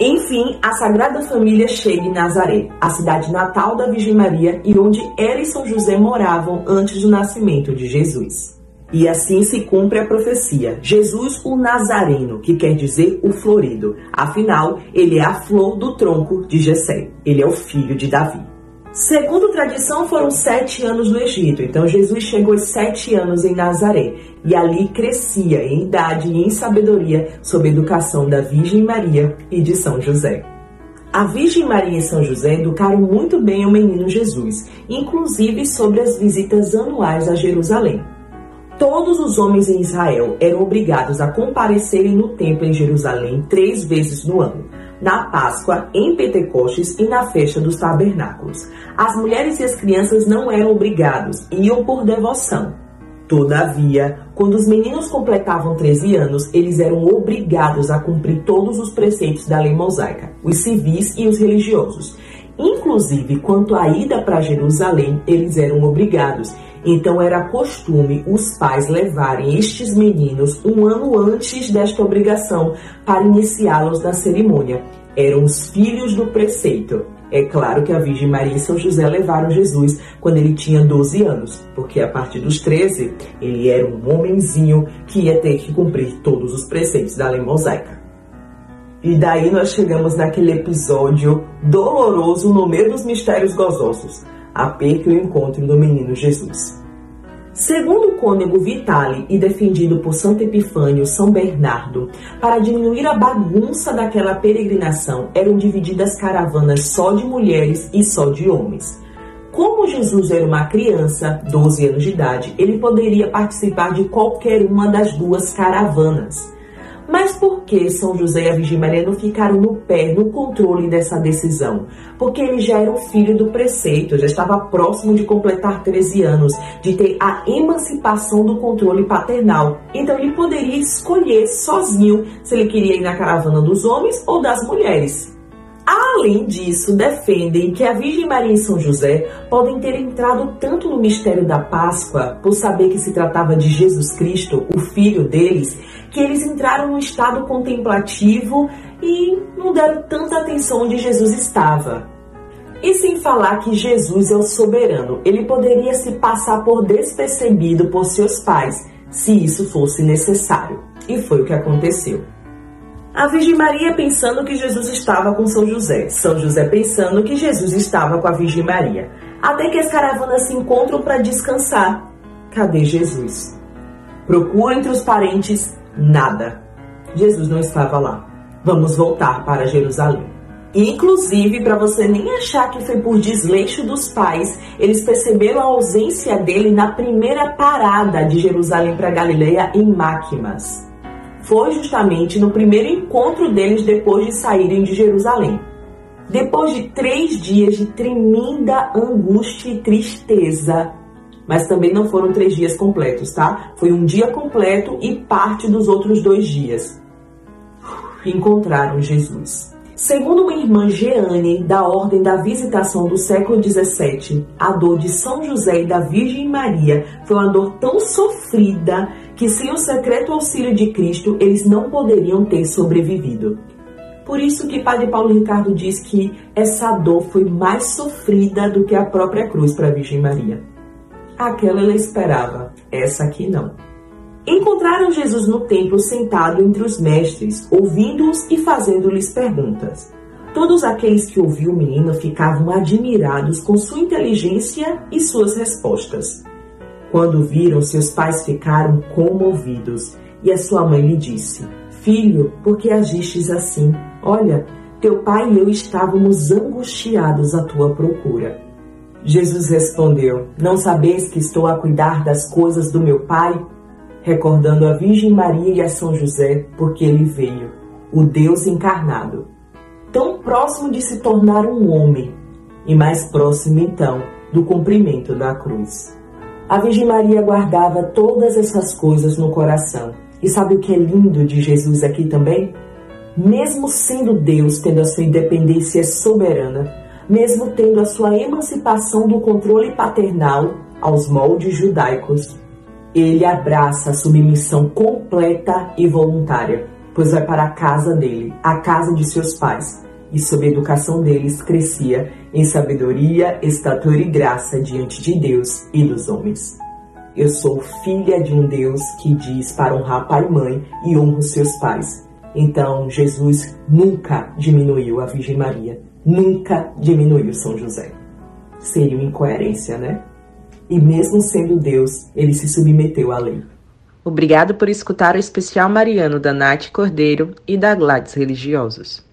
Enfim, a Sagrada Família chega em Nazaré, a cidade natal da Virgem Maria e onde ela e São José moravam antes do nascimento de Jesus. E assim se cumpre a profecia: Jesus o Nazareno, que quer dizer o florido. Afinal, ele é a flor do tronco de Jessé. Ele é o filho de Davi. Segundo tradição, foram sete anos no Egito. Então, Jesus chegou aos sete anos em Nazaré e ali crescia em idade e em sabedoria sob a educação da Virgem Maria e de São José. A Virgem Maria e São José educaram muito bem o menino Jesus, inclusive sobre as visitas anuais a Jerusalém. Todos os homens em Israel eram obrigados a comparecerem no templo em Jerusalém três vezes no ano na Páscoa, em Pentecostes e na festa dos tabernáculos. As mulheres e as crianças não eram obrigados, iam por devoção. Todavia, quando os meninos completavam 13 anos, eles eram obrigados a cumprir todos os preceitos da lei mosaica, os civis e os religiosos. Inclusive, quanto à ida para Jerusalém, eles eram obrigados então era costume os pais levarem estes meninos um ano antes desta obrigação para iniciá-los na cerimônia. Eram os filhos do preceito. É claro que a Virgem Maria e São José levaram Jesus quando ele tinha 12 anos, porque a partir dos 13 ele era um homenzinho que ia ter que cumprir todos os preceitos da lei mosaica. E daí nós chegamos naquele episódio doloroso no meio dos mistérios gozosos a perca e o encontro do menino Jesus. Segundo o cônego Vitale e defendido por Santo Epifânio São Bernardo, para diminuir a bagunça daquela peregrinação, eram divididas caravanas só de mulheres e só de homens. Como Jesus era uma criança, 12 anos de idade, ele poderia participar de qualquer uma das duas caravanas. Mas por que São José e a Virgem Maria não ficaram no pé, no controle dessa decisão? Porque ele já era o filho do preceito, já estava próximo de completar 13 anos, de ter a emancipação do controle paternal. Então ele poderia escolher sozinho se ele queria ir na caravana dos homens ou das mulheres. Além disso, defendem que a Virgem Maria e São José podem ter entrado tanto no mistério da Páscoa, por saber que se tratava de Jesus Cristo, o filho deles, que eles entraram num estado contemplativo e não deram tanta atenção onde Jesus estava. E sem falar que Jesus é o soberano, ele poderia se passar por despercebido por seus pais, se isso fosse necessário. E foi o que aconteceu. A Virgem Maria pensando que Jesus estava com São José, São José pensando que Jesus estava com a Virgem Maria. Até que as caravanas se encontram para descansar. Cadê Jesus? Procura entre os parentes, nada. Jesus não estava lá. Vamos voltar para Jerusalém. Inclusive, para você nem achar que foi por desleixo dos pais, eles perceberam a ausência dele na primeira parada de Jerusalém para Galileia em Máquimas foi justamente no primeiro encontro deles depois de saírem de Jerusalém. Depois de três dias de tremenda angústia e tristeza, mas também não foram três dias completos, tá? Foi um dia completo e parte dos outros dois dias. Encontraram Jesus. Segundo uma irmã Jeane, da Ordem da Visitação do século XVII, a dor de São José e da Virgem Maria foi uma dor tão sofrida que, sem o secreto auxílio de Cristo, eles não poderiam ter sobrevivido. Por isso que Padre Paulo Ricardo diz que essa dor foi mais sofrida do que a própria cruz para a Virgem Maria. Aquela ela esperava, essa aqui não. Encontraram Jesus no templo sentado entre os mestres, ouvindo-os e fazendo-lhes perguntas. Todos aqueles que ouviam o menino ficavam admirados com sua inteligência e suas respostas. Quando viram, seus pais ficaram comovidos e a sua mãe lhe disse: Filho, por que agistes assim? Olha, teu pai e eu estávamos angustiados à tua procura. Jesus respondeu: Não sabeis que estou a cuidar das coisas do meu pai? Recordando a Virgem Maria e a São José, porque ele veio, o Deus encarnado, tão próximo de se tornar um homem, e mais próximo então do cumprimento da cruz. A Virgem Maria guardava todas essas coisas no coração. E sabe o que é lindo de Jesus aqui também? Mesmo sendo Deus, tendo a sua independência soberana, mesmo tendo a sua emancipação do controle paternal aos moldes judaicos, ele abraça a submissão completa e voluntária, pois vai para a casa dele, a casa de seus pais, e sob a educação deles crescia em sabedoria, estatura e graça diante de Deus e dos homens. Eu sou filha de um Deus que diz para honrar pai e mãe e honra os seus pais. Então, Jesus nunca diminuiu a Virgem Maria, nunca diminuiu São José. Seria uma incoerência, né? E mesmo sendo Deus, ele se submeteu à lei. Obrigado por escutar o especial mariano da Nath Cordeiro e da Gladys Religiosos.